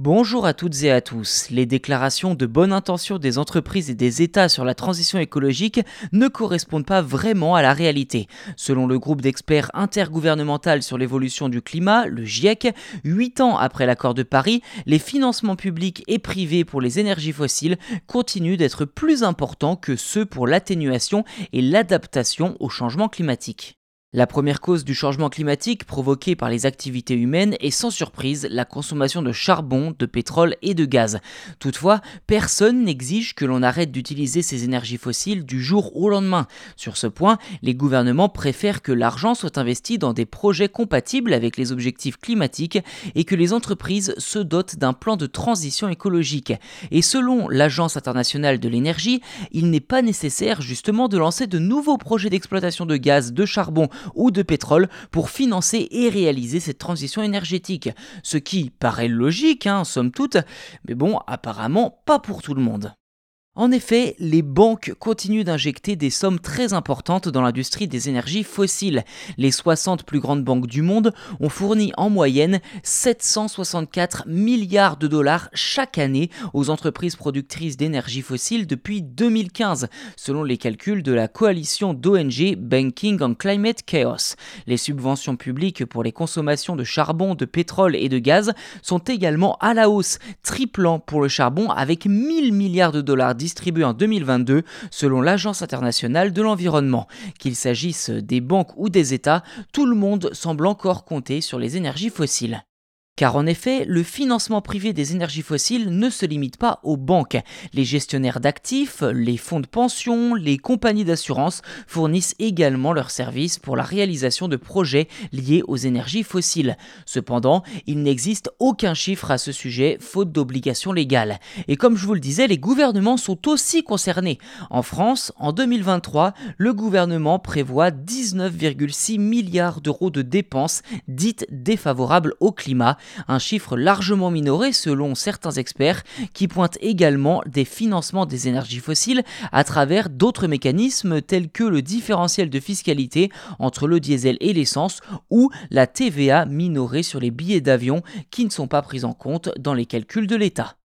Bonjour à toutes et à tous. Les déclarations de bonne intention des entreprises et des États sur la transition écologique ne correspondent pas vraiment à la réalité. Selon le groupe d'experts intergouvernemental sur l'évolution du climat, le GIEC, huit ans après l'accord de Paris, les financements publics et privés pour les énergies fossiles continuent d'être plus importants que ceux pour l'atténuation et l'adaptation au changement climatique. La première cause du changement climatique provoqué par les activités humaines est sans surprise la consommation de charbon, de pétrole et de gaz. Toutefois, personne n'exige que l'on arrête d'utiliser ces énergies fossiles du jour au lendemain. Sur ce point, les gouvernements préfèrent que l'argent soit investi dans des projets compatibles avec les objectifs climatiques et que les entreprises se dotent d'un plan de transition écologique. Et selon l'Agence internationale de l'énergie, il n'est pas nécessaire justement de lancer de nouveaux projets d'exploitation de gaz, de charbon ou de pétrole pour financer et réaliser cette transition énergétique. Ce qui paraît logique, hein, somme toute, mais bon, apparemment pas pour tout le monde. En effet, les banques continuent d'injecter des sommes très importantes dans l'industrie des énergies fossiles. Les 60 plus grandes banques du monde ont fourni en moyenne 764 milliards de dollars chaque année aux entreprises productrices d'énergie fossile depuis 2015, selon les calculs de la coalition d'ONG Banking on Climate Chaos. Les subventions publiques pour les consommations de charbon, de pétrole et de gaz sont également à la hausse, triplant pour le charbon avec 1000 milliards de dollars distribué en 2022 selon l'Agence internationale de l'environnement. Qu'il s'agisse des banques ou des États, tout le monde semble encore compter sur les énergies fossiles. Car en effet, le financement privé des énergies fossiles ne se limite pas aux banques. Les gestionnaires d'actifs, les fonds de pension, les compagnies d'assurance fournissent également leurs services pour la réalisation de projets liés aux énergies fossiles. Cependant, il n'existe aucun chiffre à ce sujet, faute d'obligations légales. Et comme je vous le disais, les gouvernements sont aussi concernés. En France, en 2023, le gouvernement prévoit 19,6 milliards d'euros de dépenses dites défavorables au climat un chiffre largement minoré selon certains experts qui pointent également des financements des énergies fossiles à travers d'autres mécanismes tels que le différentiel de fiscalité entre le diesel et l'essence ou la TVA minorée sur les billets d'avion qui ne sont pas pris en compte dans les calculs de l'État.